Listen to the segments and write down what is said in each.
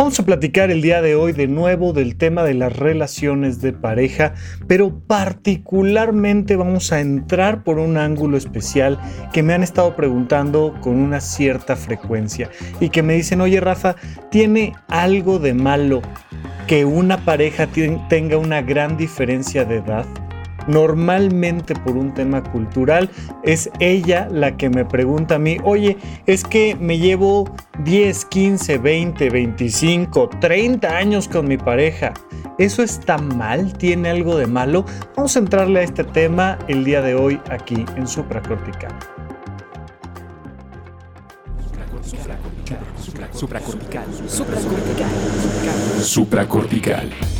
Vamos a platicar el día de hoy de nuevo del tema de las relaciones de pareja, pero particularmente vamos a entrar por un ángulo especial que me han estado preguntando con una cierta frecuencia y que me dicen, oye Rafa, ¿tiene algo de malo que una pareja tenga una gran diferencia de edad? Normalmente por un tema cultural, es ella la que me pregunta a mí, oye, es que me llevo 10, 15, 20, 25, 30 años con mi pareja. ¿Eso está mal? ¿Tiene algo de malo? Vamos a entrarle a este tema el día de hoy aquí en Supracortical. Supracortical. Supracortical. Supracortical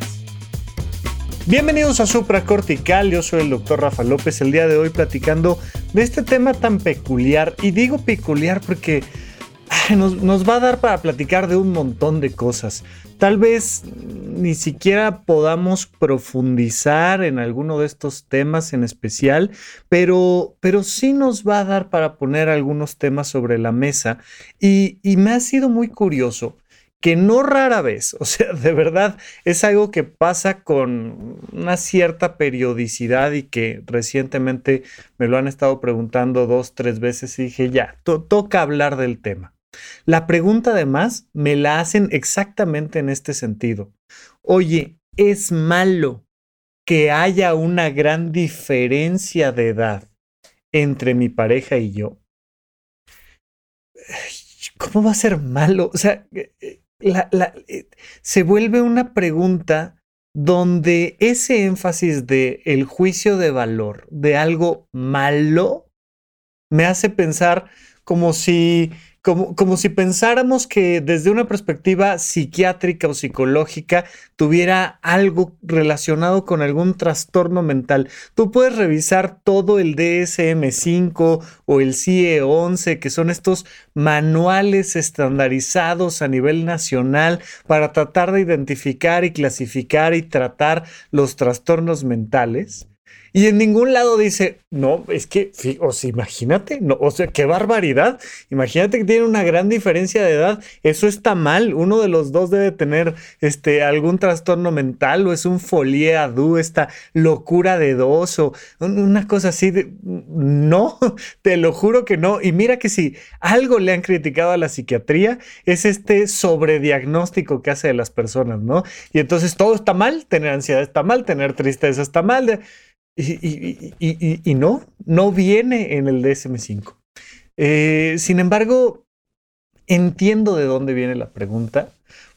Bienvenidos a Supra Cortical, yo soy el doctor Rafa López, el día de hoy platicando de este tema tan peculiar, y digo peculiar porque nos, va a dar para platicar de un montón de cosas. Tal vez ni siquiera podamos profundizar en alguno de estos temas en especial, pero, pero sí nos va a dar para poner algunos temas sobre la mesa, y me ha sido muy curioso que no rara vez, o sea, de verdad es algo que pasa con una cierta periodicidad y que recientemente me lo han estado preguntando dos, tres veces y dije, ya, toca hablar del tema. La pregunta además me la hacen exactamente en este sentido. Oye, ¿es malo que haya una gran diferencia de edad entre mi pareja y yo? ¿Cómo va a ser malo? O sea, eh, se vuelve una pregunta donde ese énfasis de el juicio de valor de algo malo me hace pensar como si como, si pensáramos que desde una perspectiva psiquiátrica o psicológica tuviera algo relacionado con algún trastorno mental. Tú puedes revisar todo el DSM5 o el CIE11, que son estos manuales estandarizados a nivel nacional para tratar de identificar y clasificar y tratar los trastornos mentales. Y en ningún lado dice, no, es que, o sea, imagínate, no, o sea, qué barbaridad. Imagínate que tiene una gran diferencia de edad. Eso está mal. Uno de los dos debe tener este, algún trastorno mental o es un folie adu, esta locura de dos o una cosa así. no, te lo juro que no. Y mira que si algo le han criticado a la psiquiatría es este sobrediagnóstico que hace de las personas, ¿no? Y entonces todo está mal, tener ansiedad está mal, tener tristeza está mal. Y, no, no viene en el DSM5. Eh, sin embargo, entiendo de dónde viene la pregunta,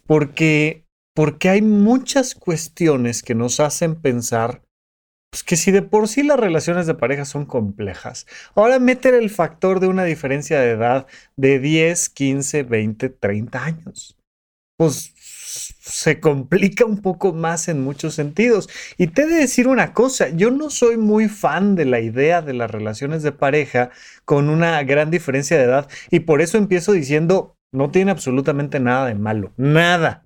porque, porque hay muchas cuestiones que nos hacen pensar pues, que si de por sí las relaciones de pareja son complejas, ahora meter el factor de una diferencia de edad de 10, 15, 20, 30 años. Pues se complica un poco más en muchos sentidos. Y te he de decir una cosa, yo no soy muy fan de la idea de las relaciones de pareja con una gran diferencia de edad y por eso empiezo diciendo, no tiene absolutamente nada de malo, nada.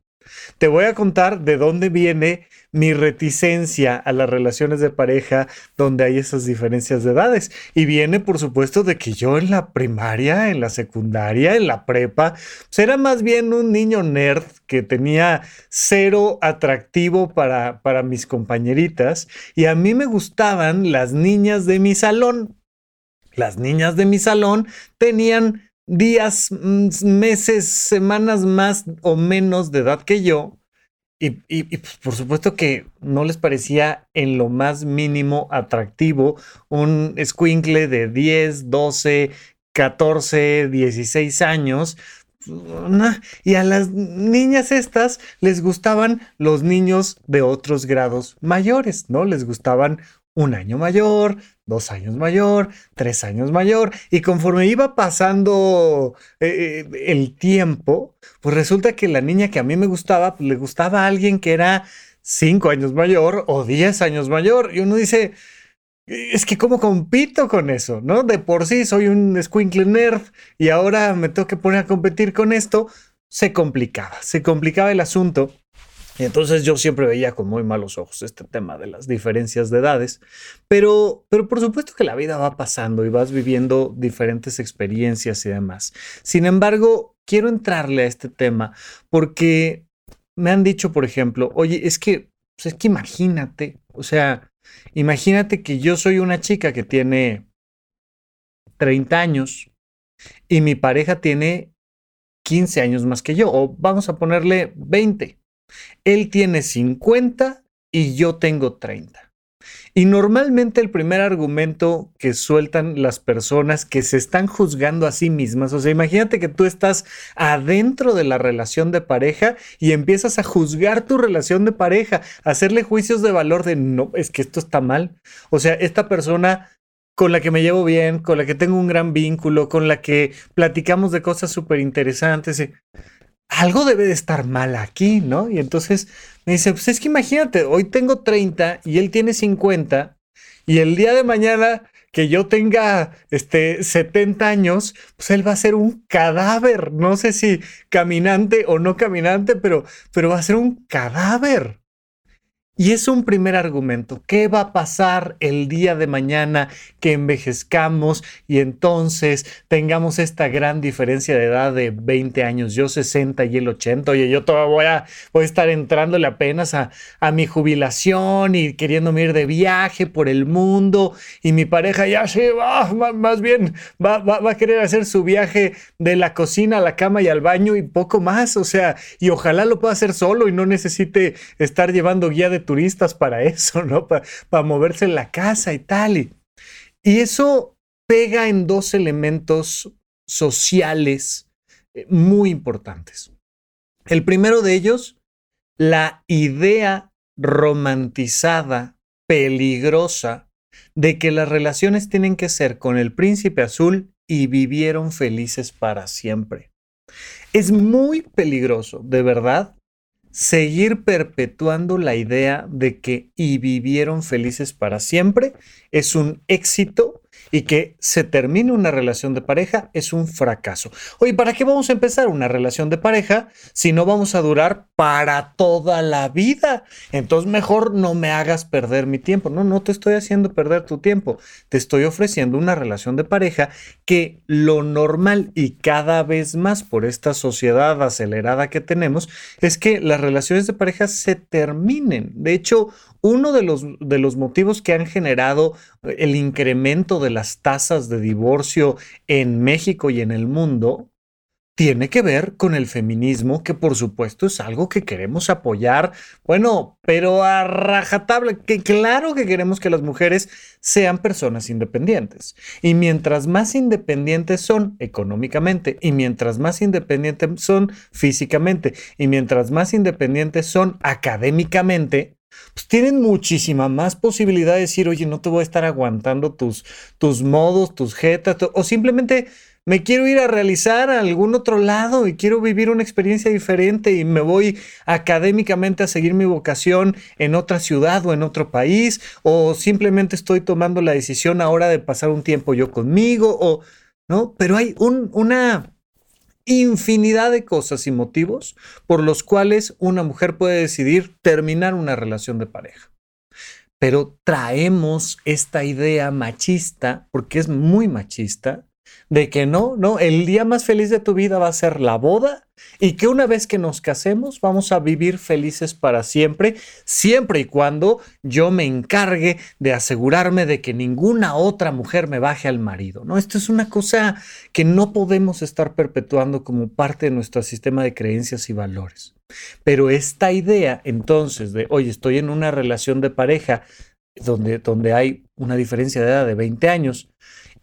Te voy a contar de dónde viene mi reticencia a las relaciones de pareja donde hay esas diferencias de edades. Y viene, por supuesto, de que yo en la primaria, en la secundaria, en la prepa, pues era más bien un niño nerd que tenía cero atractivo para, para mis compañeritas y a mí me gustaban las niñas de mi salón. Las niñas de mi salón tenían días, mm, meses, semanas más o menos de edad que yo. Y, pues, por supuesto que no les parecía en lo más mínimo atractivo un squinkle de 10, 12, 14, 16 años. Y a las niñas estas les gustaban los niños de otros grados mayores, ¿no? Les gustaban un año mayor, dos años mayor, tres años mayor, y conforme iba pasando eh, eh, el tiempo, pues resulta que la niña que a mí me gustaba, pues le gustaba a alguien que era cinco años mayor o diez años mayor, y uno dice, es que cómo compito con eso, ¿no? De por sí soy un squinkle nerd y ahora me tengo que poner a competir con esto. Se complicaba, se complicaba el asunto. Y entonces yo siempre veía con muy malos ojos este tema de las diferencias de edades, pero, pero por supuesto que la vida va pasando y vas viviendo diferentes experiencias y demás. Sin embargo, quiero entrarle a este tema porque me han dicho, por ejemplo, oye, es que, pues es que imagínate, o sea, imagínate que yo soy una chica que tiene 30 años y mi pareja tiene 15 años más que yo, o vamos a ponerle 20. Él tiene 50 y yo tengo 30. Y normalmente el primer argumento que sueltan las personas que se están juzgando a sí mismas, o sea, imagínate que tú estás adentro de la relación de pareja y empiezas a juzgar tu relación de pareja, hacerle juicios de valor de no, es que esto está mal. O sea, esta persona con la que me llevo bien, con la que tengo un gran vínculo, con la que platicamos de cosas súper interesantes algo debe de estar mal aquí, ¿no? Y entonces me dice, pues es que imagínate, hoy tengo 30 y él tiene 50 y el día de mañana que yo tenga este 70 años, pues él va a ser un cadáver, no sé si caminante o no caminante, pero, pero va a ser un cadáver. Y es un primer argumento. ¿Qué va a pasar el día de mañana que envejezcamos y entonces tengamos esta gran diferencia de edad de 20 años? Yo 60 y él 80. Oye, yo todavía voy a, estar entrándole apenas a, a, mi jubilación y queriéndome ir de viaje por el mundo. Y mi pareja ya se va, más bien va, va, va a querer hacer su viaje de la cocina a la cama y al baño y poco más. O sea, y ojalá lo pueda hacer solo y no necesite estar llevando guía de turistas para eso, ¿no? Para, moverse en la casa y tal. Y, y eso pega en dos elementos sociales eh, muy importantes. El primero de ellos, la idea romantizada, peligrosa, de que las relaciones tienen que ser con el príncipe azul y vivieron felices para siempre. Es muy peligroso, de verdad, seguir perpetuando la idea de que y vivieron felices para siempre es un éxito y que se termine una relación de pareja es un fracaso. Oye, ¿para qué vamos a empezar una relación de pareja si no vamos a durar para toda la vida? Entonces mejor no me hagas perder mi tiempo. No, no te estoy haciendo perder tu tiempo. Te estoy ofreciendo una relación de pareja que lo normal y cada vez más por esta sociedad acelerada que tenemos es que las relaciones de pareja se terminen. De hecho, uno de los, de los motivos que han generado el incremento de las tasas de divorcio en México y en el mundo tiene que ver con el feminismo, que por supuesto es algo que queremos apoyar, bueno, pero a rajatabla, que claro que queremos que las mujeres sean personas independientes. Y mientras más independientes son económicamente, y mientras más independientes son físicamente, y mientras más independientes son académicamente, pues tienen muchísima más posibilidad de decir, oye, no te voy a estar aguantando tus, tus modos, tus jetas, o simplemente me quiero ir a realizar a algún otro lado y quiero vivir una experiencia diferente y me voy académicamente a seguir mi vocación en otra ciudad o en otro país, o simplemente estoy tomando la decisión ahora de pasar un tiempo yo conmigo, o, ¿no? Pero hay un, una infinidad de cosas y motivos por los cuales una mujer puede decidir terminar una relación de pareja. Pero traemos esta idea machista, porque es muy machista, de que no, no, el día más feliz de tu vida va a ser la boda y que una vez que nos casemos vamos a vivir felices para siempre, siempre y cuando yo me encargue de asegurarme de que ninguna otra mujer me baje al marido, ¿no? Esto es una cosa que no podemos estar perpetuando como parte de nuestro sistema de creencias y valores. Pero esta idea entonces de, oye, estoy en una relación de pareja donde, donde hay una diferencia de edad de 20 años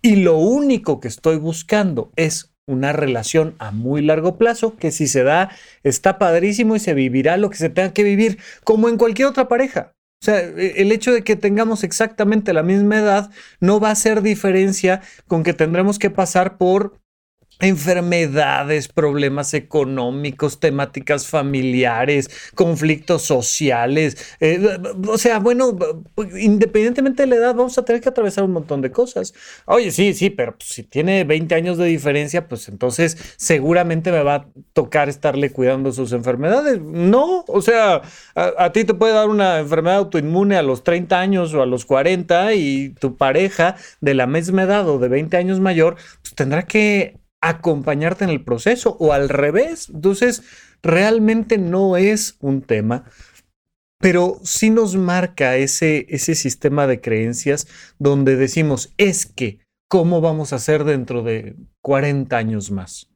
y lo único que estoy buscando es una relación a muy largo plazo, que si se da, está padrísimo y se vivirá lo que se tenga que vivir, como en cualquier otra pareja. O sea, e, el hecho de que tengamos exactamente la misma edad no va a hacer diferencia con que tendremos que pasar por enfermedades, problemas económicos, temáticas familiares, conflictos sociales. Eh, o sea, bueno, independientemente de la edad, vamos a tener que atravesar un montón de cosas. Oye, sí, sí, pero pues, si tiene 20 años de diferencia, pues entonces seguramente me va a tocar estarle cuidando sus enfermedades. No, o sea, a, a ti te puede dar una enfermedad autoinmune a los 30 años o a los 40 y tu pareja de la misma edad o de 20 años mayor, pues tendrá que acompañarte en el proceso o al revés. Entonces, realmente no es un tema, pero sí nos marca ese, ese sistema de creencias donde decimos, es que, ¿cómo vamos a hacer dentro de 40 años más?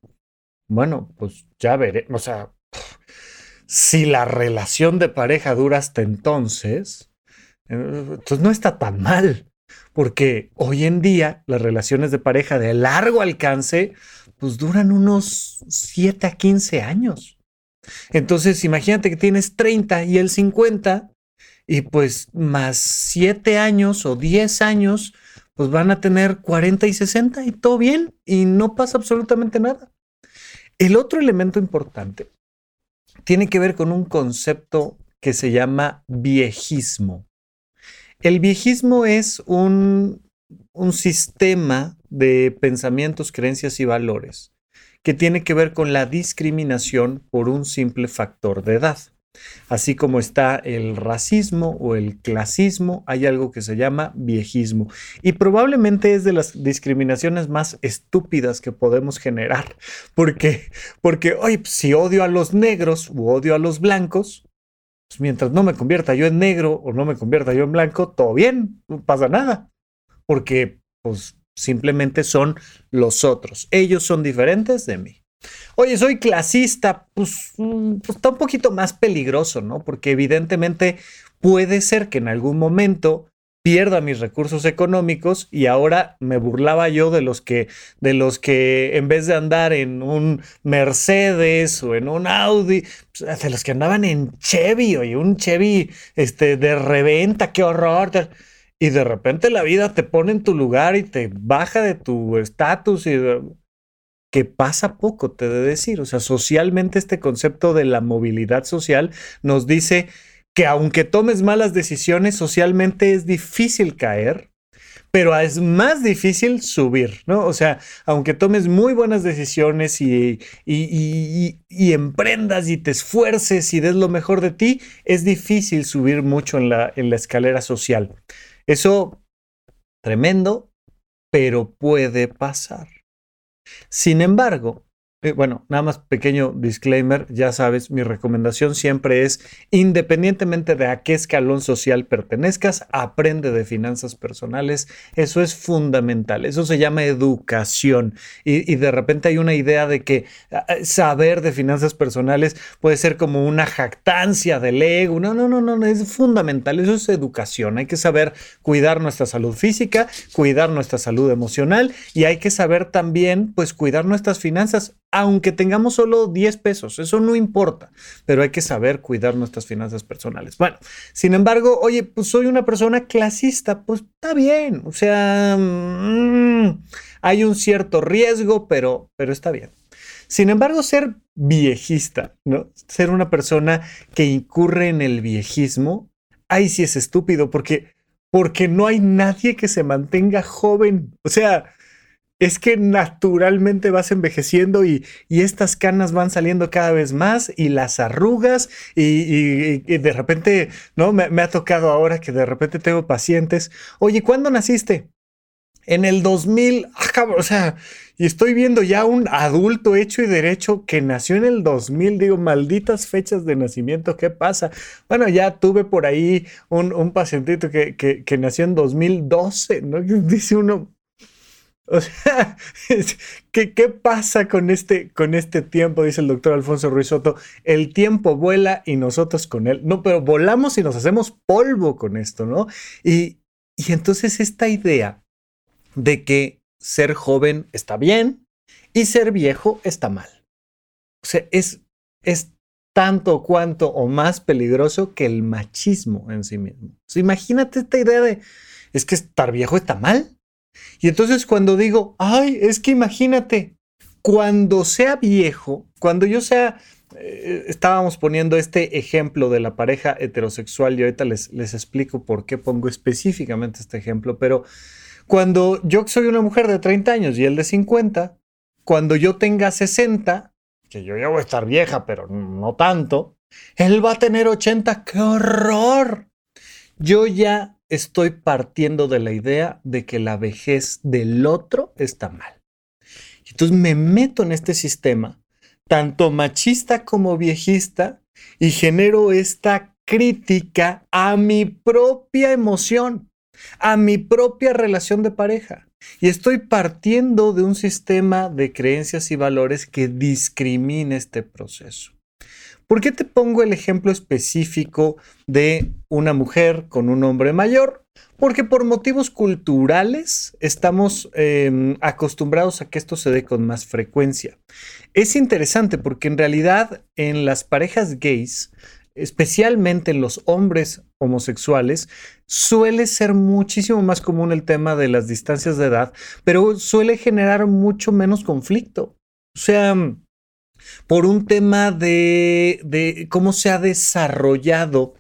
Bueno, pues ya veré, o sea, si la relación de pareja dura hasta entonces, entonces no está tan mal porque hoy en día las relaciones de pareja de largo alcance pues duran unos 7 a 15 años. Entonces, imagínate que tienes 30 y el 50 y pues más 7 años o 10 años, pues van a tener 40 y 60 y todo bien y no pasa absolutamente nada. El otro elemento importante tiene que ver con un concepto que se llama viejismo. El viejismo es un, un sistema de pensamientos, creencias y valores que tiene que ver con la discriminación por un simple factor de edad. Así como está el racismo o el clasismo, hay algo que se llama viejismo. Y probablemente es de las discriminaciones más estúpidas que podemos generar. Porque, porque oye, si odio a los negros u odio a los blancos, pues mientras no me convierta yo en negro o no me convierta yo en blanco, todo bien, no pasa nada. Porque pues simplemente son los otros. Ellos son diferentes de mí. Oye, soy clasista, pues, mm, pues, está un poquito más peligroso, ¿no? Porque evidentemente puede ser que en algún momento pierda mis recursos económicos y ahora me burlaba yo de los que de los que en vez de andar en un Mercedes o en un Audi, pues, de los que andaban en Chevy y un Chevy este de reventa, qué horror. Y de repente la vida te pone en tu lugar y te baja de tu estatus y que pasa poco, te de decir. O sea, socialmente este concepto de la movilidad social nos dice que aunque tomes malas decisiones, socialmente es difícil caer, pero es más difícil subir, ¿no? O sea, aunque tomes muy buenas decisiones y, emprendas y te esfuerces y des lo mejor de ti, es difícil subir mucho en la escalera social. Eso, tremendo, pero puede pasar. Sin embargo, eh, bueno, nada más pequeño disclaimer, ya sabes, mi recomendación siempre es, independientemente de a qué escalón social pertenezcas, aprende de finanzas personales. Eso es fundamental, eso se llama educación. Y, de repente hay una idea de que ah, ah, saber de finanzas personales puede ser como una jactancia del ego. No, no, no, no, es fundamental, eso es educación. Hay que saber cuidar nuestra salud física, cuidar nuestra salud emocional y hay que saber también, pues, cuidar nuestras finanzas aunque tengamos solo 10 pesos, eso no importa, pero hay que saber cuidar nuestras finanzas personales. Bueno, sin embargo, oye, pues soy una persona clasista, pues está bien, o sea, mm, hay un cierto riesgo, pero, pero está bien. Sin embargo, ser viejista, ¿no? Ser una persona que incurre en el viejismo, ahí sí es estúpido, porque, porque no hay nadie que se mantenga joven. O sea, es que naturalmente vas envejeciendo y, estas canas van saliendo cada vez más y las arrugas y, de repente, ¿no? Me, ha tocado ahora que de repente tengo pacientes, oye, ¿cuándo naciste? En el 2000, ah, o sea, y estoy viendo ya un adulto hecho y derecho que nació en el 2000, digo, malditas fechas de nacimiento, ¿qué pasa? Bueno, ya tuve por ahí un, un pacientito que, que, que nació en 2012, ¿no? Dice uno, o sea, ¿qué, ¿qué, pasa con este, con este tiempo? Dice el doctor Alfonso Ruiz Soto. El tiempo vuela y nosotros con él. No, pero volamos y nos hacemos polvo con esto, ¿no? Y, y entonces esta idea de que ser joven está bien y ser viejo está mal. O sea, es, es tanto cuanto o más peligroso que el machismo en sí mismo. imagínate esta idea de, es que estar viejo está mal. Y entonces cuando digo, ay, es que imagínate, cuando sea viejo, cuando yo sea, eh, estábamos poniendo este ejemplo de la pareja heterosexual y ahorita les, les explico por qué pongo específicamente este ejemplo, pero cuando yo soy una mujer de 30 años y él de 50, cuando yo tenga 60, que yo ya voy a estar vieja, pero no tanto, él va a tener 80, ¡qué horror! Yo ya estoy partiendo de la idea de que la vejez del otro está mal. Entonces me meto en este sistema, tanto machista como viejista, y genero esta crítica a mi propia emoción, a mi propia relación de pareja. Y estoy partiendo de un sistema de creencias y valores que discrimina este proceso. ¿Por qué te pongo el ejemplo específico de una mujer con un hombre mayor? Porque por motivos culturales estamos em, acostumbrados a que esto se dé con más frecuencia. Es interesante porque en realidad en las parejas gays, especialmente en los hombres homosexuales, suele ser muchísimo más común el tema de las distancias de edad, pero suele generar mucho menos conflicto. O sea, por un tema de, cómo se ha desarrollado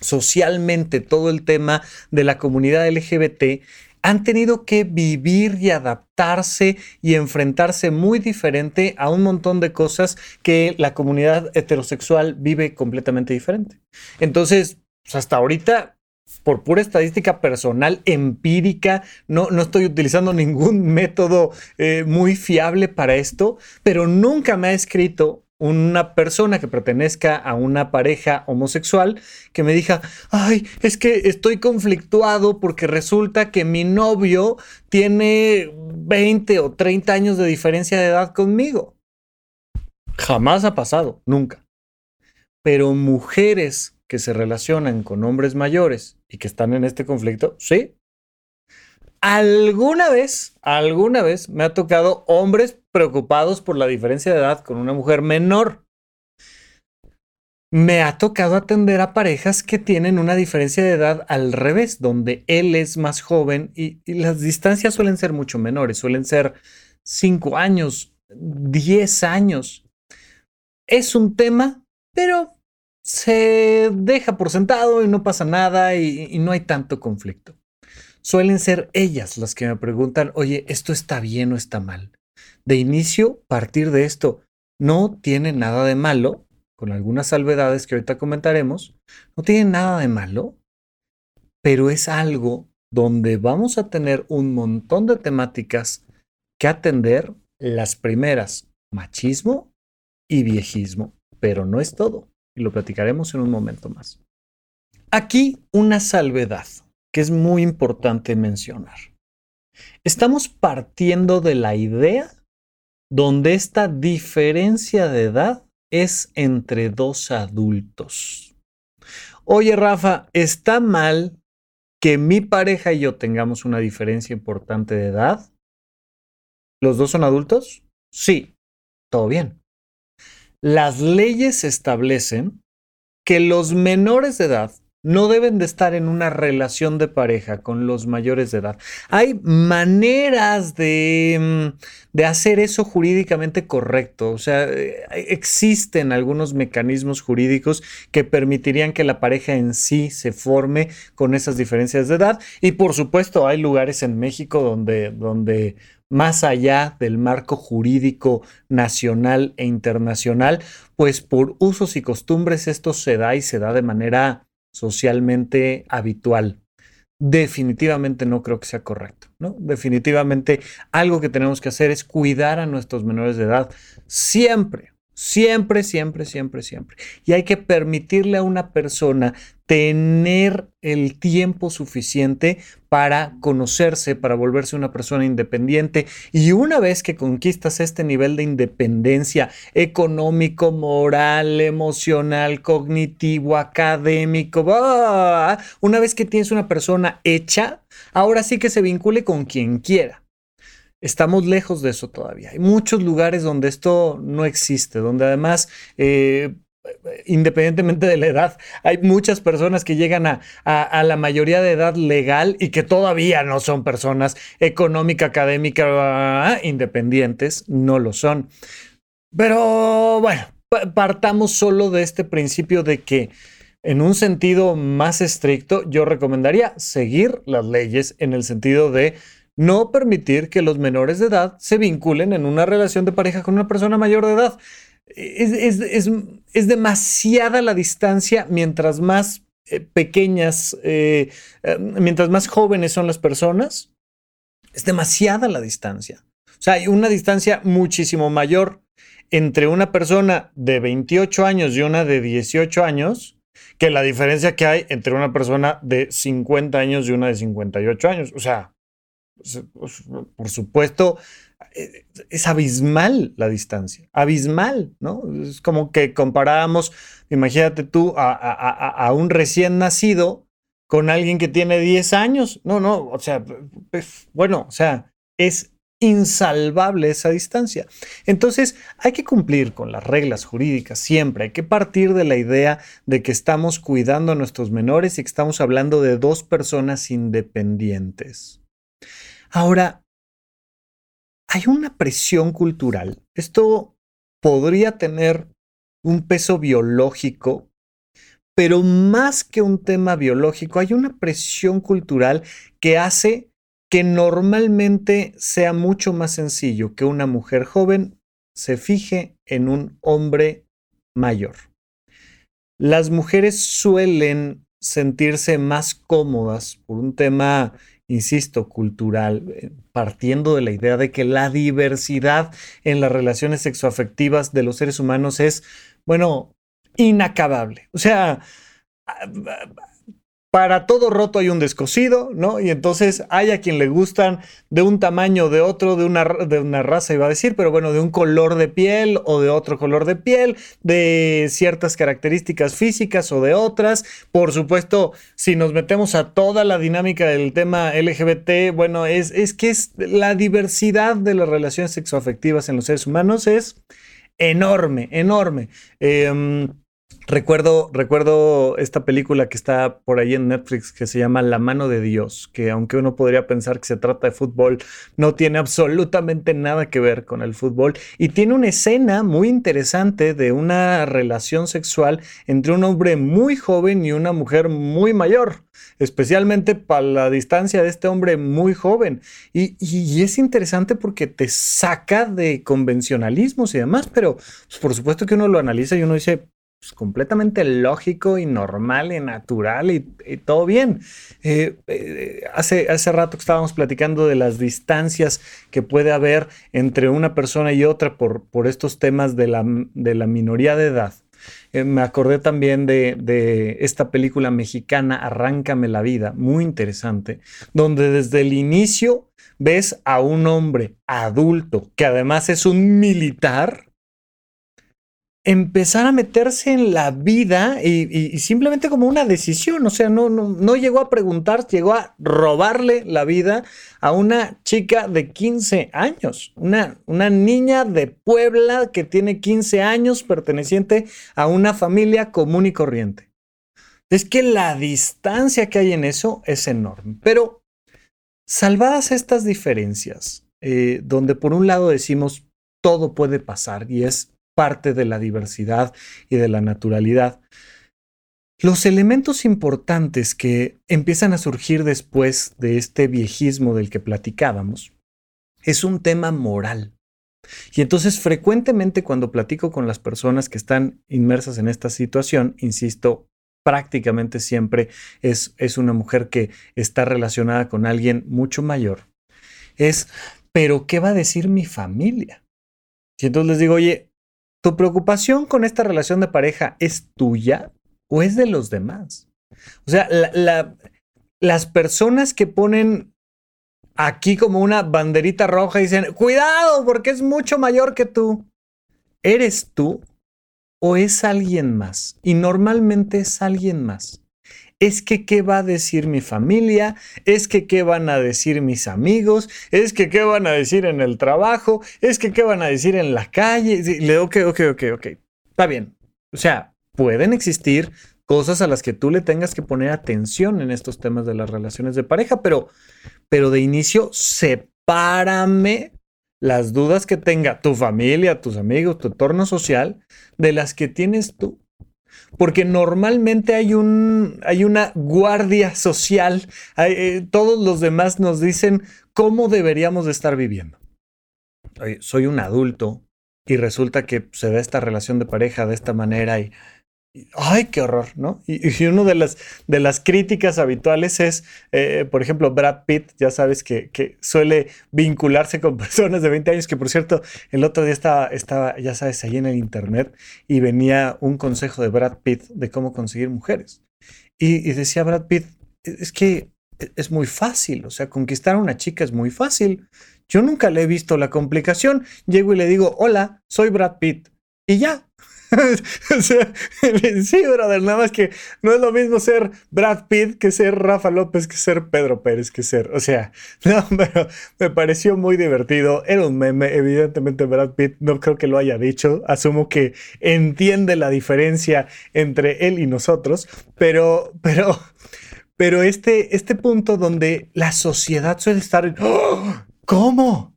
socialmente todo el tema de la comunidad LGBT, han tenido que vivir y adaptarse y enfrentarse muy diferente a un montón de cosas que la comunidad heterosexual vive completamente diferente. Entonces, pues, hasta ahorita por pura estadística personal, empírica, no, no estoy utilizando ningún método eh, muy fiable para esto, pero nunca me ha escrito una persona que pertenezca a una pareja homosexual que me diga, ay, es que estoy conflictuado porque resulta que mi novio tiene 20 o 30 años de diferencia de edad conmigo. Jamás ha pasado, nunca. Pero mujeres que se relacionan con hombres mayores y que están en este conflicto, sí. Alguna vez, alguna vez me ha tocado hombres preocupados por la diferencia de edad con una mujer menor. Me ha tocado atender a parejas que tienen una diferencia de edad al revés, donde él es más joven y, las distancias suelen ser mucho menores, suelen ser 5 años, 10 años. Es un tema, pero se deja por sentado y no pasa nada y, no hay tanto conflicto. Suelen ser ellas las que me preguntan, oye, ¿esto está bien o está mal? De inicio, partir de esto, no tiene nada de malo, con algunas salvedades que ahorita comentaremos, no tiene nada de malo, pero es algo donde vamos a tener un montón de temáticas que atender. Las primeras, machismo y viejismo, pero no es todo y lo platicaremos en un momento más. Aquí una salvedad que es muy importante mencionar. Estamos partiendo de la idea donde esta diferencia de edad es entre dos adultos. Oye, Rafa, ¿está mal que mi pareja y yo tengamos una diferencia importante de edad? ¿Los dos son adultos? Sí, todo bien las leyes establecen que los menores de edad no deben de estar en una relación de pareja con los mayores de edad. Hay maneras de, mm, de, hacer eso jurídicamente correcto. O sea, eh, existen algunos mecanismos jurídicos que permitirían que la pareja en sí se forme con esas diferencias de edad. Y por supuesto, hay lugares en México donde, donde más allá del marco jurídico nacional e internacional, pues por usos y costumbres esto se da y se da de manera socialmente habitual. Definitivamente no creo que sea correcto, ¿no? Definitivamente algo que tenemos que hacer es cuidar a nuestros menores de edad siempre, Siempre, siempre, siempre, siempre. Y hay que permitirle a una persona tener el tiempo suficiente para conocerse, para volverse una persona independiente. Y una vez que conquistas este nivel de independencia económico, moral, emocional, cognitivo, académico, una vez que tienes una persona hecha, ahora sí que se vincule con quien quiera. Estamos lejos de eso todavía. Hay muchos lugares donde esto no existe, donde además eh, independientemente de la edad, hay muchas personas que llegan a, la mayoría de edad legal y que todavía no son personas económica, académica, independientes, no lo son. Pero bueno, partamos solo de este principio de que en un sentido más estricto, yo recomendaría seguir las leyes en el sentido de no permitir que los menores de edad se vinculen en una relación de pareja con una persona mayor de edad es, demasiada la distancia mientras más eh, pequeñas, eh, eh, mientras más jóvenes son las personas, es demasiada la distancia. O sea, hay una distancia muchísimo mayor entre una persona de 28 años y una de 18 años que la diferencia que hay entre una persona de 50 años y una de 58 años. O sea, por supuesto, eh, es abismal la distancia, abismal, ¿no? Es como que comparábamos, imagínate tú, a, un recién nacido con alguien que tiene 10 años. No, no, o sea, pues, bueno, o sea, es insalvable esa distancia. Entonces, hay que cumplir con las reglas jurídicas siempre. Hay que partir de la idea de que estamos cuidando a nuestros menores y que estamos hablando de dos personas independientes. Ahora, hay una presión cultural. Esto podría tener un peso biológico, pero más que un tema biológico, hay una presión cultural que hace que normalmente sea mucho más sencillo que una mujer joven se fije en un hombre mayor. Las mujeres suelen sentirse más cómodas por un tema insisto, cultural, eh, partiendo de la idea de que la diversidad en las relaciones sexoafectivas de los seres humanos es, bueno, inacabable. O sea, para todo roto hay un descosido, ¿no? Y entonces hay a quien le gustan de un tamaño, de otro, de una, de una raza, iba a decir, pero bueno, de un color de piel o de otro color de piel, de ciertas características físicas o de otras. Por supuesto, si nos metemos a toda la dinámica del tema LGBT, bueno, es, es que es la diversidad de las relaciones sexoafectivas en los seres humanos es enorme, enorme. Eh, Recuerdo, recuerdo esta película que está por ahí en Netflix que se llama La mano de Dios, que aunque uno podría pensar que se trata de fútbol, no tiene absolutamente nada que ver con el fútbol y tiene una escena muy interesante de una relación sexual entre un hombre muy joven y una mujer muy mayor, especialmente para la distancia de este hombre muy joven. Y, es interesante porque te saca de convencionalismos y demás, pero pues, por supuesto que uno lo analiza y uno dice, pues, completamente lógico y normal y natural y, todo bien. Eh, eh, hace, hace rato que estábamos platicando de las distancias que puede haber entre una persona y otra por, por estos temas de la, de la minoría de edad. Eh, me acordé también de, de, esta película mexicana Arráncame la vida, muy interesante, donde desde el inicio ves a un hombre adulto que además es un militar empezar a meterse en la vida y, simplemente como una decisión, o sea, no, no, llegó a preguntar, llegó a robarle la vida a una chica de 15 años, una, una niña de Puebla que tiene 15 años perteneciente a una familia común y corriente. Es que la distancia que hay en eso es enorme, pero salvadas estas diferencias, eh, donde por un lado decimos todo puede pasar y es parte de la diversidad y de la naturalidad. Los elementos importantes que empiezan a surgir después de este viejismo del que platicábamos es un tema moral. Y entonces frecuentemente cuando platico con las personas que están inmersas en esta situación, insisto, prácticamente siempre es, es una mujer que está relacionada con alguien mucho mayor, es, pero ¿qué va a decir mi familia? Y entonces les digo, oye, ¿Tu preocupación con esta relación de pareja es tuya o es de los demás? O sea, las personas que ponen aquí como una banderita roja y dicen, cuidado porque es mucho mayor que tú, ¿eres tú o es alguien más? Y normalmente es alguien más es que qué va a decir mi familia, es que qué van a decir mis amigos, es que qué van a decir en el trabajo, es que qué van a decir en la calle. Le ok, ok, ok, ok. Está bien. O sea, pueden existir cosas a las que tú le tengas que poner atención en estos temas de las relaciones de pareja, pero, pero de inicio, sepárame las dudas que tenga tu familia, tus amigos, tu entorno social, de las que tienes tú. Porque normalmente hay, un, hay una guardia social. Eh, todos los demás nos dicen cómo deberíamos de estar viviendo. soy un adulto y resulta que se da esta relación de pareja de esta manera y Ay, qué horror, ¿no? Y, una de las, de las críticas habituales es, eh, por ejemplo, Brad Pitt, ya sabes que, que, suele vincularse con personas de 20 años, que por cierto, el otro día estaba, estaba, ya sabes, ahí en el internet y venía un consejo de Brad Pitt de cómo conseguir mujeres. Y, y decía Brad Pitt, es que es muy fácil, o sea, conquistar a una chica es muy fácil. Yo nunca le he visto la complicación. Llego y le digo, hola, soy Brad Pitt. Y ya, sí, brother, nada más que no es lo mismo ser Brad Pitt que ser Rafa López, que ser Pedro Pérez, que ser, o sea, no, pero me pareció muy divertido. Era un meme, evidentemente Brad Pitt no creo que lo haya dicho, asumo que entiende la diferencia entre él y nosotros, pero, pero, pero este, este punto donde la sociedad suele estar, ¡Oh! ¿cómo?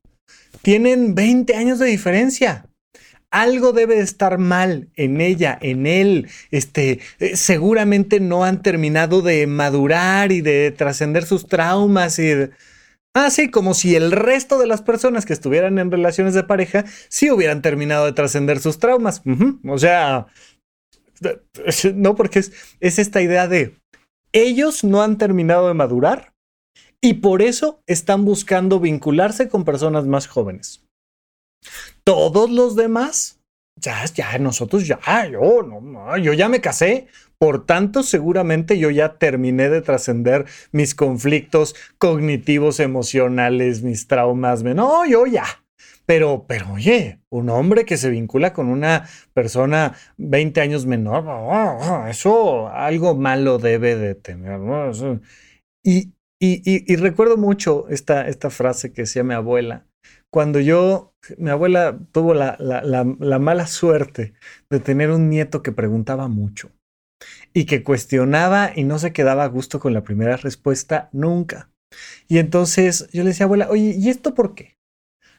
Tienen 20 años de diferencia algo debe estar mal en ella, en él. Este, eh, seguramente no han terminado de madurar y de trascender sus traumas y Ah, sí, como si el resto de las personas que estuvieran en relaciones de pareja sí hubieran terminado de trascender sus traumas. O sea, no, porque es, es esta idea de ellos no han terminado de madurar y por eso están buscando vincularse con personas más jóvenes. Todos los demás, ya, ya, nosotros ya, yo, no, yo ya me casé. Por tanto, seguramente yo ya terminé de trascender mis conflictos cognitivos, emocionales, mis traumas. No, yo ya. Pero, pero oye, un hombre que se vincula con una persona 20 años menor, eso algo malo debe de tener. Y, y, y, recuerdo mucho esta, esta frase que decía mi abuela, cuando yo, mi abuela tuvo la, la, mala suerte de tener un nieto que preguntaba mucho y que cuestionaba y no se quedaba a gusto con la primera respuesta nunca. Y entonces yo le decía, abuela, oye, ¿y esto por qué?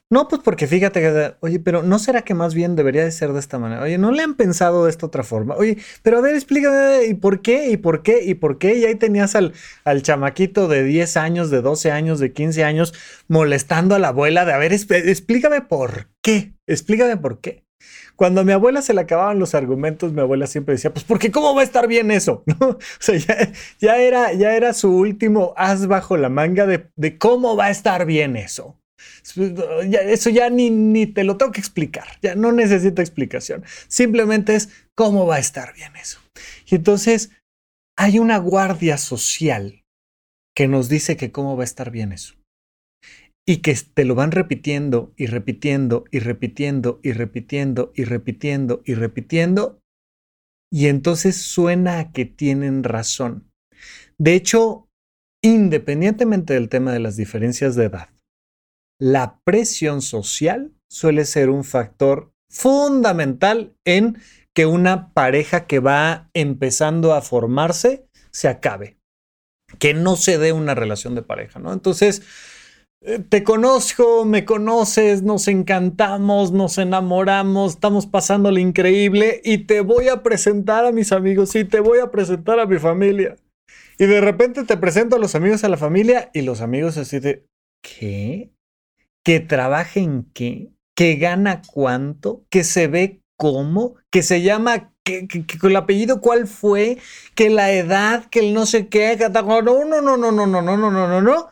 No, pues porque fíjate que, oye, pero ¿no será que más bien debería de ser de esta manera? Oye, ¿no le han pensado de esta otra forma? Oye, pero a ver, explícame, ¿y por qué? ¿Y por qué? ¿Y por qué? Y ahí tenías al, al chamaquito de 10 años, de 12 años, de 15 años, molestando a la abuela de, a ver, explícame por qué, explícame por qué. Cuando a mi abuela se le acababan los argumentos, mi abuela siempre decía, pues porque cómo va a estar bien eso, ¿no? O sea, ya, era, ya era su último as bajo la manga de, de cómo va a estar bien eso. Eso ya ni, ni te lo tengo que explicar, ya no necesito explicación. Simplemente es cómo va a estar bien eso. Y entonces hay una guardia social que nos dice que cómo va a estar bien eso. Y que te lo van repitiendo y repitiendo y repitiendo y repitiendo y repitiendo y repitiendo. Y entonces suena a que tienen razón. De hecho, independientemente del tema de las diferencias de edad, la presión social suele ser un factor fundamental en que una pareja que va empezando a formarse se acabe, que no se dé una relación de pareja, ¿no? Entonces, eh, te conozco, me conoces, nos encantamos, nos enamoramos, estamos pasando lo increíble y te voy a presentar a mis amigos y te voy a presentar a mi familia. Y de repente te presento a los amigos a la familia y los amigos así de, ¿qué? Que trabaja en qué, que gana cuánto, que se ve cómo, que se llama, que, con el apellido cuál fue, que la edad, que el no sé qué, no, no, no, no, no, no, no, no, no, no, no.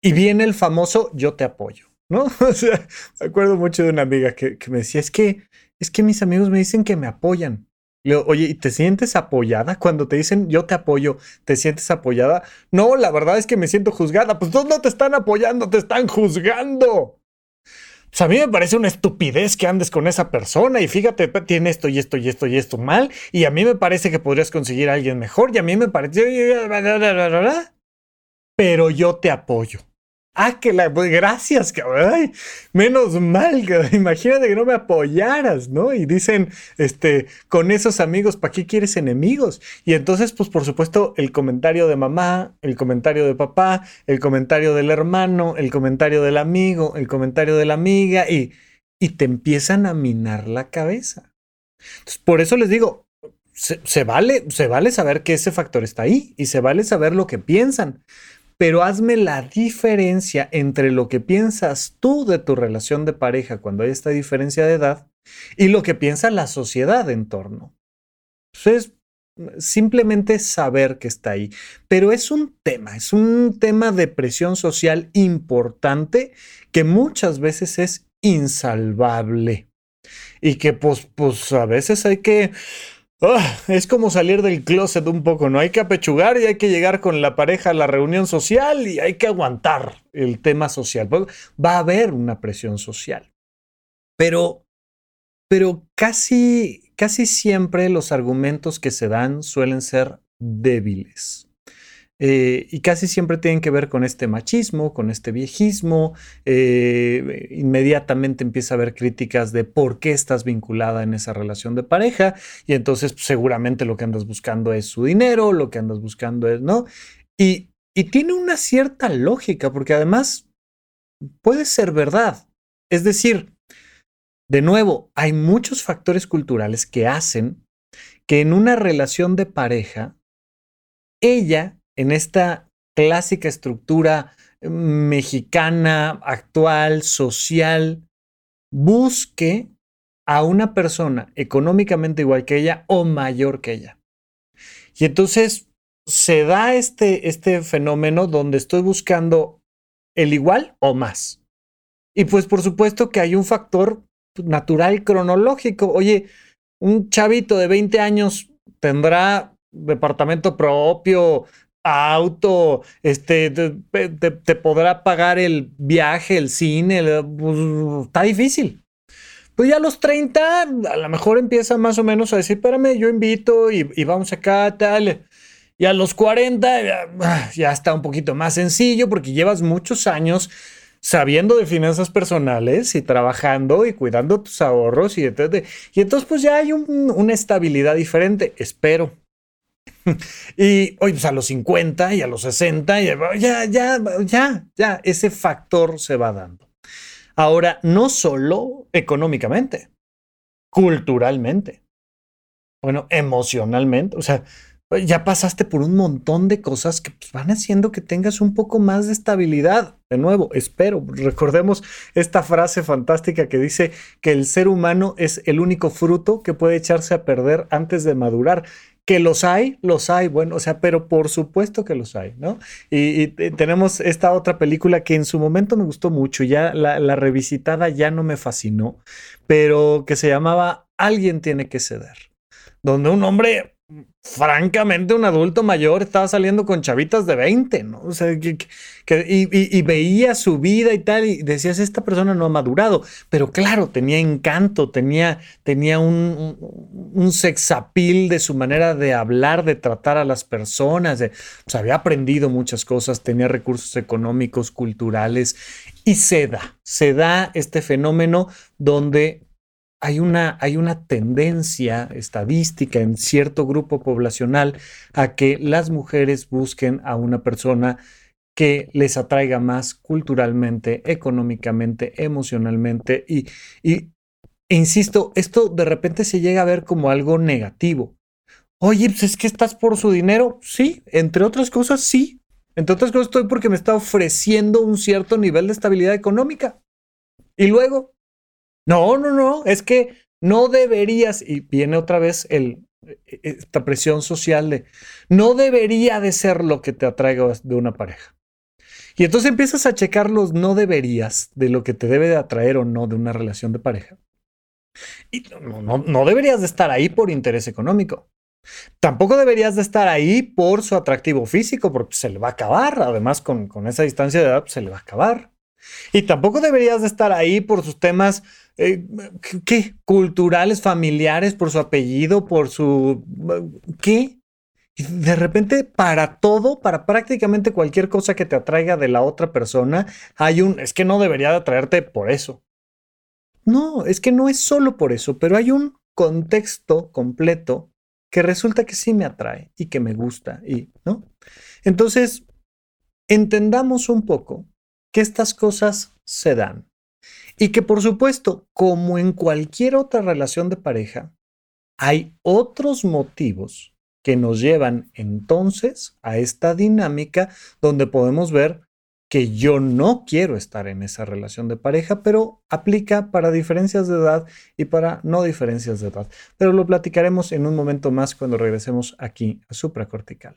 Y viene el famoso yo te apoyo, ¿no? O sea, me acuerdo mucho de una amiga que, que me decía, es que, es que mis amigos me dicen que me apoyan. Oye, ¿y te sientes apoyada? Cuando te dicen yo te apoyo, ¿te sientes apoyada? No, la verdad es que me siento juzgada. Pues no te están apoyando, te están juzgando. Pues a mí me parece una estupidez que andes con esa persona y fíjate, tiene esto y esto y esto y esto mal y a mí me parece que podrías conseguir a alguien mejor y a mí me parece... Pero yo te apoyo. Ah, que la, pues, gracias, cabrón. menos mal, imagínate que no me apoyaras, ¿no? Y dicen, este, con esos amigos, ¿para qué quieres enemigos? Y entonces, pues por supuesto, el comentario de mamá, el comentario de papá, el comentario del hermano, el comentario del amigo, el comentario de la amiga, y, y te empiezan a minar la cabeza. Por eso les digo, se, vale, se vale saber que ese factor está ahí y se vale saber lo que piensan pero hazme la diferencia entre lo que piensas tú de tu relación de pareja cuando hay esta diferencia de edad y lo que piensa la sociedad en torno. Entonces, simplemente saber que está ahí. Pero es un tema, es un tema de presión social importante que muchas veces es insalvable y que pues, pues a veces hay que Ah, es como salir del closet un poco, ¿no? Hay que apechugar y hay que llegar con la pareja a la reunión social y hay que aguantar el tema social. Pues, va a haber una presión social. Pero, pero casi, casi siempre los argumentos que se dan suelen ser débiles. Eh, y casi siempre tienen que ver con este machismo, con este viejismo. Eh, inmediatamente empieza a haber críticas de por qué estás vinculada en esa relación de pareja y entonces pues, seguramente lo que andas buscando es su dinero, lo que andas buscando es, ¿no? Y, y tiene una cierta lógica porque además puede ser verdad. Es decir, de nuevo, hay muchos factores culturales que hacen que en una relación de pareja ella en esta clásica estructura mexicana, actual, social, busque a una persona económicamente igual que ella o mayor que ella. Y entonces se da este, este fenómeno donde estoy buscando el igual o más. Y pues por supuesto que hay un factor natural cronológico. Oye, un chavito de 20 años tendrá departamento propio, auto, este, te, podrá pagar el viaje, el cine, pues, está difícil. Pues ya a los 30, a lo mejor empieza más o menos a decir, espérame, yo invito y, vamos acá, tal. Y a los 40 ya, está un poquito más sencillo porque llevas muchos años sabiendo de finanzas personales y trabajando y cuidando tus ahorros y, y entonces pues ya hay una estabilidad diferente, espero. y hoy pues a los 50 y a los 60, ya, ya, ya, ya, ese factor se va dando. Ahora, no solo económicamente, culturalmente, bueno, emocionalmente, o sea, ya pasaste por un montón de cosas que pues, van haciendo que tengas un poco más de estabilidad. De nuevo, espero, recordemos esta frase fantástica que dice que el ser humano es el único fruto que puede echarse a perder antes de madurar. Que los hay, los hay, bueno, o sea, pero por supuesto que los hay, ¿no? Y, tenemos esta otra película que en su momento me gustó mucho, ya la, la revisitada ya no me fascinó, pero que se llamaba Alguien tiene que ceder, donde un hombre francamente un adulto mayor estaba saliendo con chavitas de 20, ¿no? O sea, que, y, veía su vida y tal, y decías, esta persona no ha madurado, pero claro, tenía encanto, tenía, tenía un, un, sexapil de su manera de hablar, de tratar a las personas, de, había aprendido muchas cosas, tenía recursos económicos, culturales, y se da, se da este fenómeno donde hay una, hay una tendencia estadística en cierto grupo poblacional a que las mujeres busquen a una persona que les atraiga más culturalmente, económicamente, emocionalmente y, e insisto, esto de repente se llega a ver como algo negativo. Oye, pues es que estás por su dinero. Sí, entre otras cosas, sí. Entre otras cosas estoy porque me está ofreciendo un cierto nivel de estabilidad económica. Y luego, no, no, no, es que no deberías, y viene otra vez e, e, esta presión social de, no debería de ser lo que te atraiga de una pareja. Y entonces empiezas a checar los no deberías de lo que te debe de atraer o no de una relación de pareja. Y no, no, deberías de estar ahí por interés económico. Tampoco deberías de estar ahí por su atractivo físico, porque se le va a acabar. Además, con, con esa distancia de edad, se le va a acabar. Y tampoco deberías de estar ahí por sus temas, eh, ¿qué? Culturales, familiares, por su apellido, por su... ¿Qué? Y de repente, para todo, para prácticamente cualquier cosa que te atraiga de la otra persona, hay un, es que no debería de atraerte por eso. No, es que no es solo por eso, pero hay un contexto completo que resulta que sí me atrae y que me gusta y, ¿no? Entonces, entendamos un poco que estas cosas se dan y que por supuesto, como en cualquier otra relación de pareja, hay otros motivos que nos llevan entonces a esta dinámica donde podemos ver que yo no quiero estar en esa relación de pareja, pero aplica para diferencias de edad y para no diferencias de edad. Pero lo platicaremos en un momento más cuando regresemos aquí a supracortical.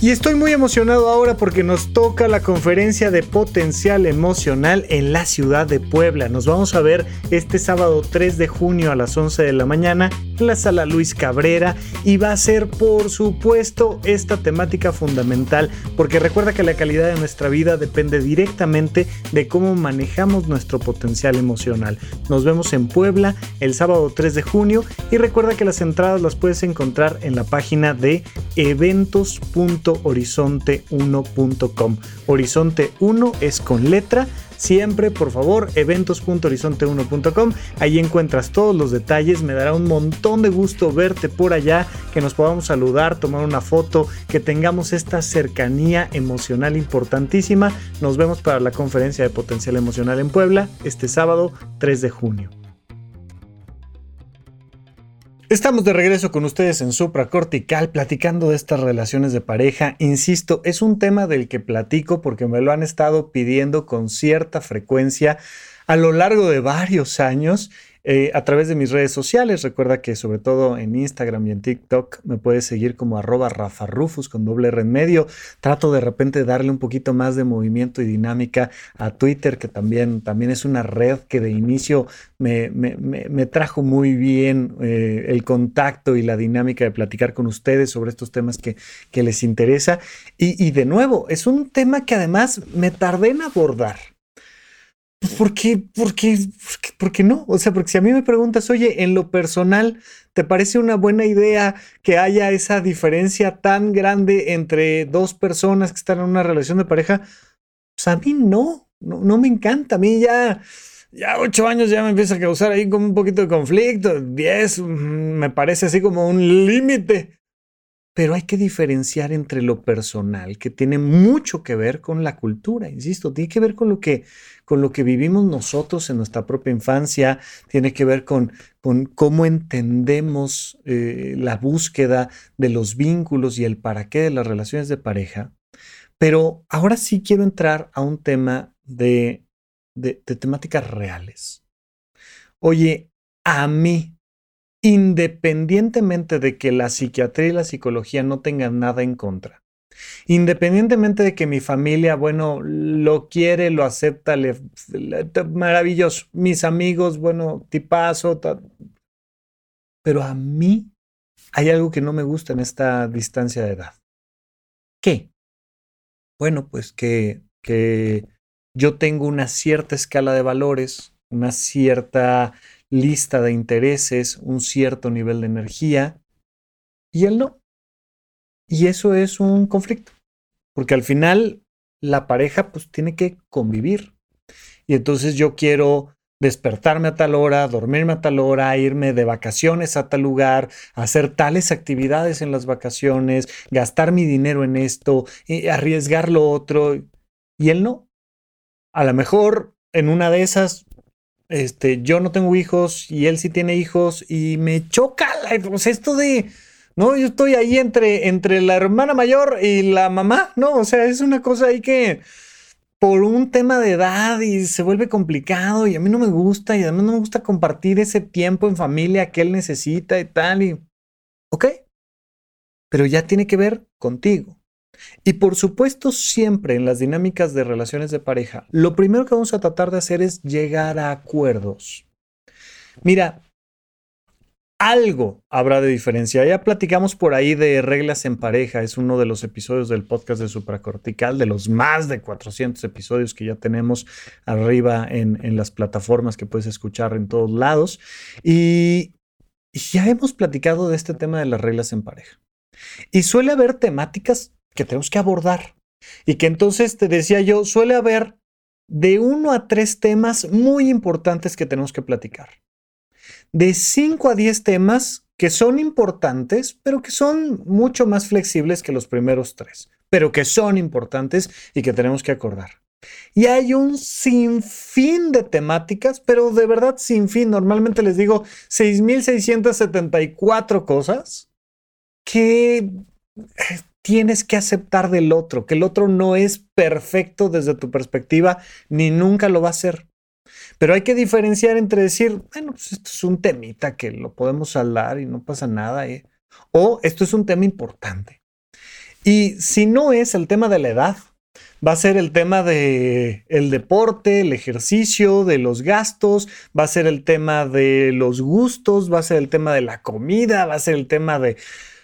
Y estoy muy emocionado ahora porque nos toca la conferencia de potencial emocional en la ciudad de Puebla. Nos vamos a ver este sábado 3 de junio a las 11 de la mañana la sala Luis Cabrera y va a ser por supuesto esta temática fundamental porque recuerda que la calidad de nuestra vida depende directamente de cómo manejamos nuestro potencial emocional. Nos vemos en Puebla el sábado 3 de junio y recuerda que las entradas las puedes encontrar en la página de eventos.com horizonte1.com. Horizonte 1 es con letra. Siempre, por favor, eventos.horizonte1.com. Ahí encuentras todos los detalles. Me dará un montón de gusto verte por allá, que nos podamos saludar, tomar una foto, que tengamos esta cercanía emocional importantísima. Nos vemos para la conferencia de potencial emocional en Puebla este sábado 3 de junio. Estamos de regreso con ustedes en Supra Cortical platicando de estas relaciones de pareja. Insisto, es un tema del que platico porque me lo han estado pidiendo con cierta frecuencia a lo largo de varios años eh, a través de mis redes sociales. Recuerda que sobre todo en Instagram y en TikTok me puedes seguir como arroba rafarrufus con doble R en medio. Trato de repente darle un poquito más de movimiento y dinámica a Twitter, que también, también es una red que de inicio me, me, trajo muy bien eh, el contacto y la dinámica de platicar con ustedes sobre estos temas que, que les interesa. Y, y de nuevo, es un tema que además me tardé en abordar. ¿Por qué? ¿Por qué? ¿Por qué no? O sea, porque si a mí me preguntas, oye, en lo personal, ¿te parece una buena idea que haya esa diferencia tan grande entre dos personas que están en una relación de pareja? Pues a mí no, no, me encanta. A mí ya, ya ocho años ya me empieza a causar ahí como un poquito de conflicto. Diez mm, me parece así como un límite pero hay que diferenciar entre lo personal, que tiene mucho que ver con la cultura, insisto, tiene que ver con lo que, con lo que vivimos nosotros en nuestra propia infancia, tiene que ver con, con cómo entendemos eh, la búsqueda de los vínculos y el para qué de las relaciones de pareja. Pero ahora sí quiero entrar a un tema de, de temáticas reales. Oye, a mí independientemente de que la psiquiatría y la psicología no tengan nada en contra. Independientemente de que mi familia, bueno, lo quiere, lo acepta, le, maravilloso. Mis amigos, bueno, tipazo. Pero a mí hay algo que no me gusta en esta distancia de edad. ¿Qué? Bueno, pues que, que yo tengo una cierta escala de valores, una cierta lista de intereses, un cierto nivel de energía, y él no. Y eso es un conflicto, porque al final la pareja pues tiene que convivir. Y entonces yo quiero despertarme a tal hora, dormirme a tal hora, irme de vacaciones a tal lugar, hacer tales actividades en las vacaciones, gastar mi dinero en esto, arriesgar lo otro. Y él no. A lo mejor en una de esas este, yo no tengo hijos y él sí tiene hijos y me choca pues esto de, no, yo estoy ahí entre, entre la hermana mayor y la mamá, ¿no? O sea, es una cosa ahí que por un tema de edad y se vuelve complicado y a mí no me gusta y además no me gusta compartir ese tiempo en familia que él necesita y tal y, ok, pero ya tiene que ver contigo. Y por supuesto, siempre en las dinámicas de relaciones de pareja, lo primero que vamos a tratar de hacer es llegar a acuerdos. Mira, algo habrá de diferencia. Ya platicamos por ahí de reglas en pareja. Es uno de los episodios del podcast de Supracortical, de los más de 400 episodios que ya tenemos arriba en, en las plataformas que puedes escuchar en todos lados. Y, y ya hemos platicado de este tema de las reglas en pareja. Y suele haber temáticas que tenemos que abordar. Y que entonces, te decía yo, suele haber de uno a tres temas muy importantes que tenemos que platicar. De cinco a diez temas que son importantes, pero que son mucho más flexibles que los primeros tres, pero que son importantes y que tenemos que acordar. Y hay un sinfín de temáticas, pero de verdad sin fin. Normalmente les digo 6.674 cosas que eh, tienes que aceptar del otro, que el otro no es perfecto desde tu perspectiva, ni nunca lo va a ser. Pero hay que diferenciar entre decir, bueno, pues esto es un temita que lo podemos hablar y no pasa nada, ¿eh? o esto es un tema importante. Y si no es el tema de la edad, va a ser el tema de el deporte, el ejercicio, de los gastos, va a ser el tema de los gustos, va a ser el tema de la comida, va a ser el tema de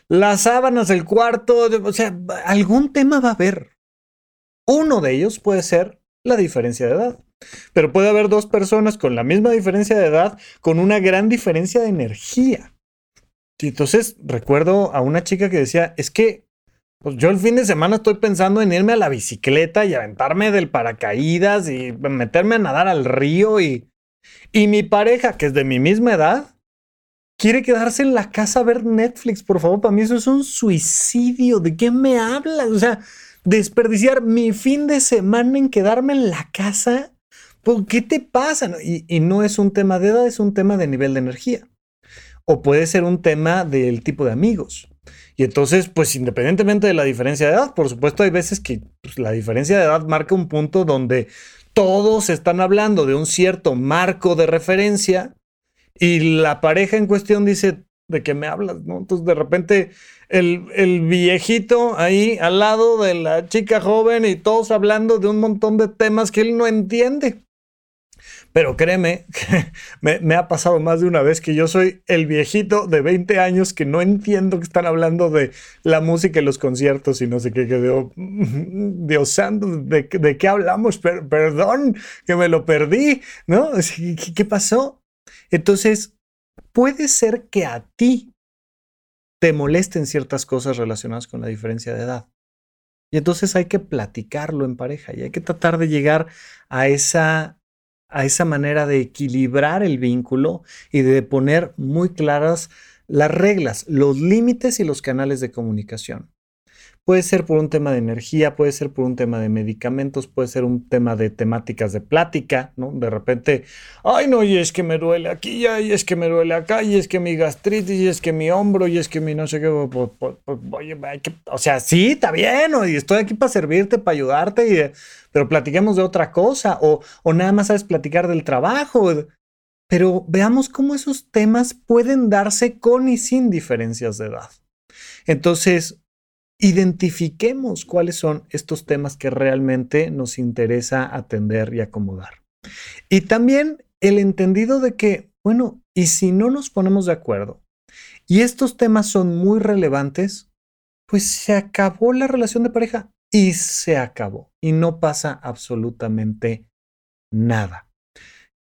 las sábanas, el cuarto, o sea, algún tema va a haber. Uno de ellos puede ser la diferencia de edad. Pero puede haber dos personas con la misma diferencia de edad, con una gran diferencia de energía. Y entonces recuerdo a una chica que decía, es que pues yo el fin de semana estoy pensando en irme a la bicicleta y aventarme del paracaídas y meterme a nadar al río y, y mi pareja, que es de mi misma edad, quiere quedarse en la casa a ver Netflix. Por favor, para mí eso es un suicidio. ¿De qué me hablas? O sea, desperdiciar mi fin de semana en quedarme en la casa. ¿Por qué te pasa? Y, y no es un tema de edad, es un tema de nivel de energía. O puede ser un tema del tipo de amigos. Y entonces, pues independientemente de la diferencia de edad, por supuesto hay veces que pues, la diferencia de edad marca un punto donde todos están hablando de un cierto marco de referencia y la pareja en cuestión dice, ¿de qué me hablas? ¿no? Entonces de repente el, el, viejito ahí al lado de la chica joven y todos hablando de un montón de temas que él no entiende. Pero créeme, me, ha pasado más de una vez que yo soy el viejito de 20 años que no entiendo que están hablando de la música y los conciertos y no sé qué, digo, Dios santo, ¿de, de qué hablamos? perdón, que me lo perdí, ¿no? ¿Qué, ¿Qué pasó? Entonces, puede ser que a ti te molesten ciertas cosas relacionadas con la diferencia de edad. Y entonces hay que platicarlo en pareja y hay que tratar de llegar a esa a esa manera de equilibrar el vínculo y de poner muy claras las reglas, los límites y los canales de comunicación. Puede ser por un tema de energía, puede ser por un tema de medicamentos, puede ser un tema de temáticas de plática, ¿no? De repente, ay no, y es que me duele aquí, y es que me duele acá, y es que mi gastritis, y es que mi hombro, y es que mi no sé qué, pues, pues, pues, oye, o sea, sí, está bien, y estoy aquí para servirte, para ayudarte, y, pero platiquemos de otra cosa, o, o nada más sabes platicar del trabajo, pero veamos cómo esos temas pueden darse con y sin diferencias de edad. Entonces, identifiquemos cuáles son estos temas que realmente nos interesa atender y acomodar. Y también el entendido de que, bueno, y si no nos ponemos de acuerdo y estos temas son muy relevantes, pues se acabó la relación de pareja y se acabó y no pasa absolutamente nada.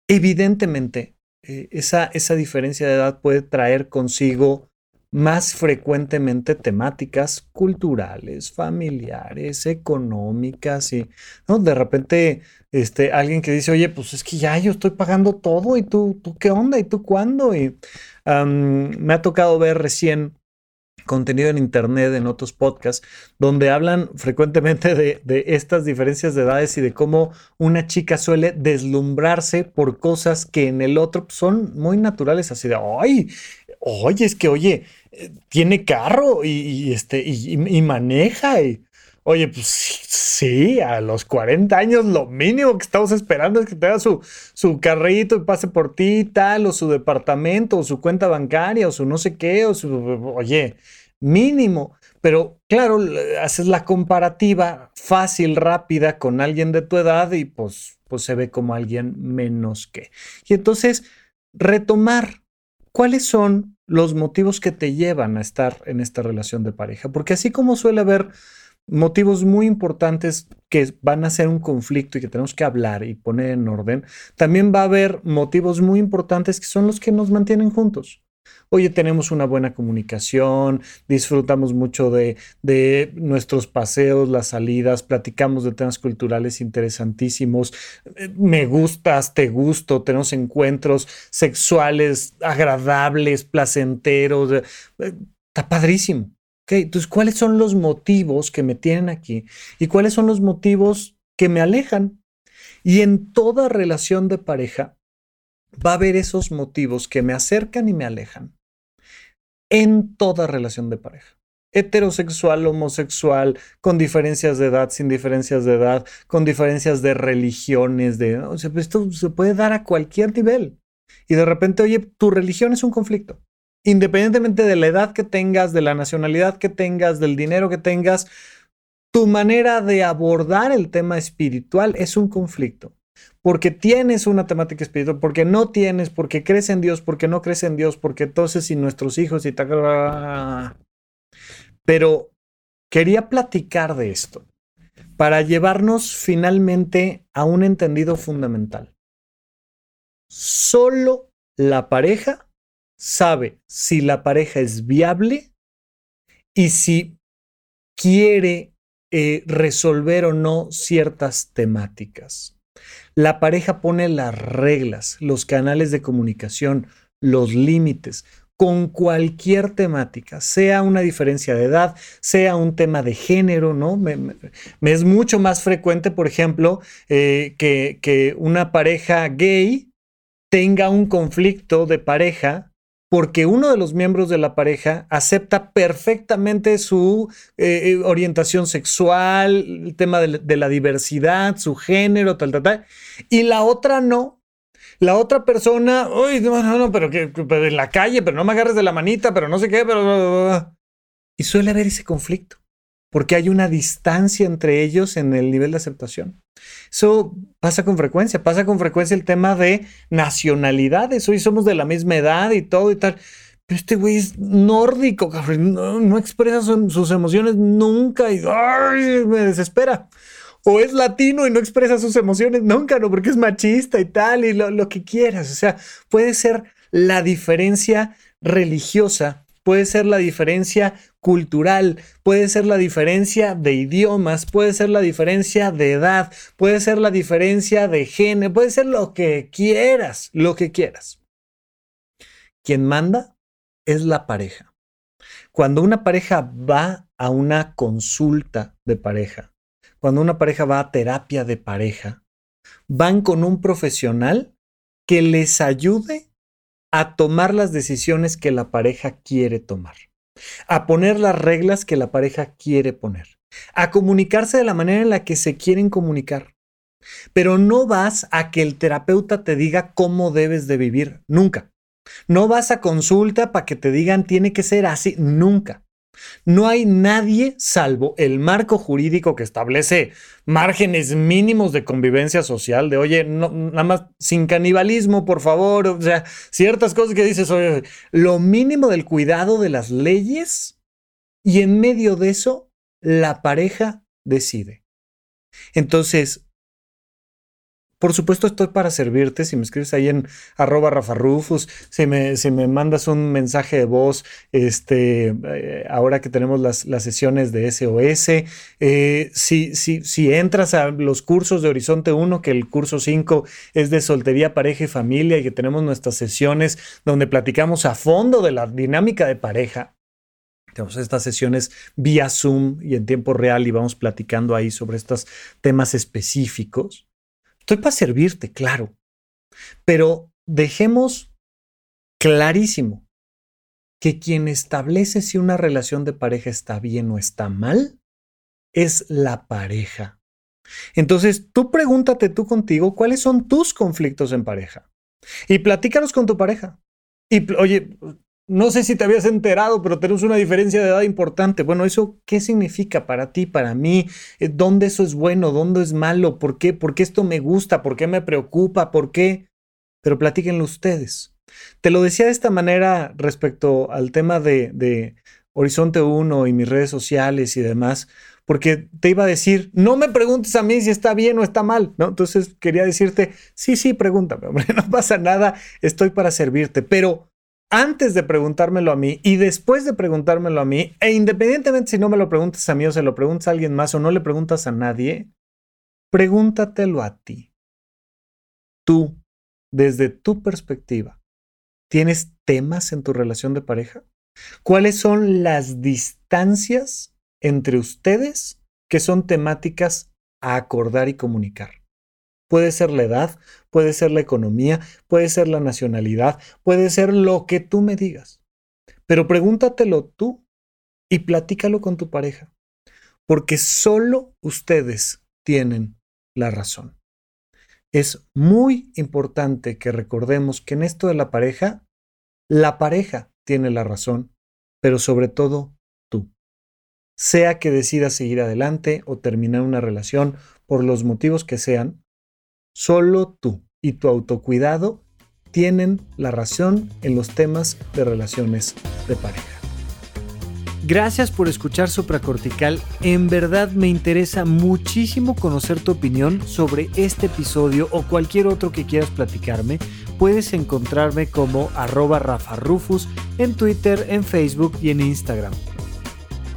Evidentemente, eh, esa, esa diferencia de edad puede traer consigo más frecuentemente temáticas culturales, familiares, económicas y ¿no? de repente este, alguien que dice, oye, pues es que ya yo estoy pagando todo y tú, tú qué onda y tú cuándo. Y me ha tocado ver recién contenido en internet, en otros podcasts, donde hablan frecuentemente de, de, estas diferencias de edades y de cómo una chica suele deslumbrarse por cosas que en el otro son muy naturales, así de, ay, oye, es que, oye, tiene carro y, este, y, maneja. Y, oye, pues sí, a los 40 años lo mínimo que estamos esperando es que tenga su, su carrito y pase por ti tal, o su departamento, o su cuenta bancaria, o su no sé qué, o su, oye, mínimo. Pero claro, haces la comparativa fácil, rápida con alguien de tu edad y pues, pues se ve como alguien menos que. Y entonces, retomar cuáles son los motivos que te llevan a estar en esta relación de pareja. Porque así como suele haber motivos muy importantes que van a ser un conflicto y que tenemos que hablar y poner en orden, también va a haber motivos muy importantes que son los que nos mantienen juntos. Oye, tenemos una buena comunicación, disfrutamos mucho de, nuestros paseos, las salidas, platicamos de temas culturales interesantísimos, eh, me gustas, te gusto, tenemos encuentros sexuales agradables, placenteros, eh, está padrísimo. entonces, ¿cuáles son los motivos que me tienen aquí? ¿Y cuáles son los motivos que me alejan? Y en toda relación de pareja va a haber esos motivos que me acercan y me alejan en toda relación de pareja. Heterosexual, homosexual, con diferencias de edad, sin diferencias de edad, con diferencias de religiones, de, pues, esto se puede dar a cualquier nivel. Y de repente, oye, tu religión es un conflicto. Independientemente de la edad que tengas, de la nacionalidad que tengas, del dinero que tengas, tu manera de abordar el tema espiritual es un conflicto porque tienes una temática espiritual, porque no tienes, porque crees en Dios, porque no crees en Dios, porque entonces si nuestros hijos y tal. Pero quería platicar de esto para llevarnos finalmente a un entendido fundamental. Solo la pareja sabe si la pareja es viable y si quiere eh, resolver o no ciertas temáticas. La pareja pone las reglas, los canales de comunicación, los límites, con cualquier temática, sea una diferencia de edad, sea un tema de género, ¿no? Me, es mucho más frecuente, por ejemplo, eh, que, que una pareja gay tenga un conflicto de pareja porque uno de los miembros de la pareja acepta perfectamente su eh, eh, orientación sexual, el tema de, la diversidad, su género, tal, tal, tal, y la otra no. La otra persona, uy, no, no, no, pero que en la calle, pero no me agarres de la manita, pero no sé qué, pero... Y suele haber ese conflicto porque hay una distancia entre ellos en el nivel de aceptación. Eso pasa con frecuencia, pasa con frecuencia el tema de nacionalidades. Hoy somos de la misma edad y todo y tal. Pero este güey es nórdico, no, expresa sus emociones nunca y me desespera. O es latino y no expresa sus emociones nunca, no, porque es machista y tal, y lo, lo que quieras. O sea, puede ser la diferencia religiosa puede ser la diferencia cultural, puede ser la diferencia de idiomas, puede ser la diferencia de edad, puede ser la diferencia de género, puede ser lo que quieras, lo que quieras. Quien manda es la pareja. Cuando una pareja va a una consulta de pareja, cuando una pareja va a terapia de pareja, van con un profesional que les ayude a tomar las decisiones que la pareja quiere tomar, a poner las reglas que la pareja quiere poner, a comunicarse de la manera en la que se quieren comunicar. Pero no vas a que el terapeuta te diga cómo debes de vivir, nunca. No vas a consulta para que te digan tiene que ser así, nunca. No hay nadie salvo el marco jurídico que establece márgenes mínimos de convivencia social, de oye, nada más sin canibalismo, por favor, o sea, ciertas cosas que dices, oye, lo mínimo del cuidado de las leyes y en medio de eso, la pareja decide. Entonces, por supuesto, estoy para servirte. Si me escribes ahí en arroba rafarrufus, si me, si me mandas un mensaje de voz, este, eh, ahora que tenemos las, sesiones de SOS, eh, si, si, si entras a los cursos de Horizonte 1, que el curso 5 es de soltería, pareja y familia, y que tenemos nuestras sesiones donde platicamos a fondo de la dinámica de pareja, tenemos estas sesiones vía Zoom y en tiempo real y vamos platicando ahí sobre estos temas específicos. Estoy para servirte, claro. Pero dejemos clarísimo que quien establece si una relación de pareja está bien o está mal es la pareja. Entonces, tú pregúntate tú contigo cuáles son tus conflictos en pareja y platícalos con tu pareja. Y oye, no sé si te habías enterado, pero tenemos una diferencia de edad importante. Bueno, ¿eso qué significa para ti, para mí? Eh, ¿Dónde eso es bueno? ¿Dónde es malo? ¿Por qué? ¿Por qué esto me gusta? ¿Por qué me preocupa? ¿Por qué? Pero platíquenlo ustedes. Te lo decía de esta manera respecto al tema de, Horizonte 1 y mis redes sociales y demás, porque te iba a decir, no me preguntes a mí si está bien o está mal, ¿no? Entonces quería decirte, sí, sí, pregúntame, hombre, no pasa nada, estoy para servirte, pero antes de preguntármelo a mí y después de preguntármelo a mí, e independientemente si no me lo preguntas a mí o se lo preguntas a alguien más o no le preguntas a nadie, pregúntatelo a ti. Tú, desde tu perspectiva, ¿tienes temas en tu relación de pareja? ¿Cuáles son las distancias entre ustedes que son temáticas a acordar y comunicar? Puede ser la edad, puede ser la economía, puede ser la nacionalidad, puede ser lo que tú me digas. Pero pregúntatelo tú y platícalo con tu pareja, porque solo ustedes tienen la razón. Es muy importante que recordemos que en esto de la pareja, la pareja tiene la razón, pero sobre todo tú. Sea que decidas seguir adelante o terminar una relación por los motivos que sean, Solo tú y tu autocuidado tienen la razón en los temas de relaciones de pareja. Gracias por escuchar Supracortical. En verdad me interesa muchísimo conocer tu opinión sobre este episodio o cualquier otro que quieras platicarme. Puedes encontrarme como arroba Rafa Rufus en Twitter, en Facebook y en Instagram.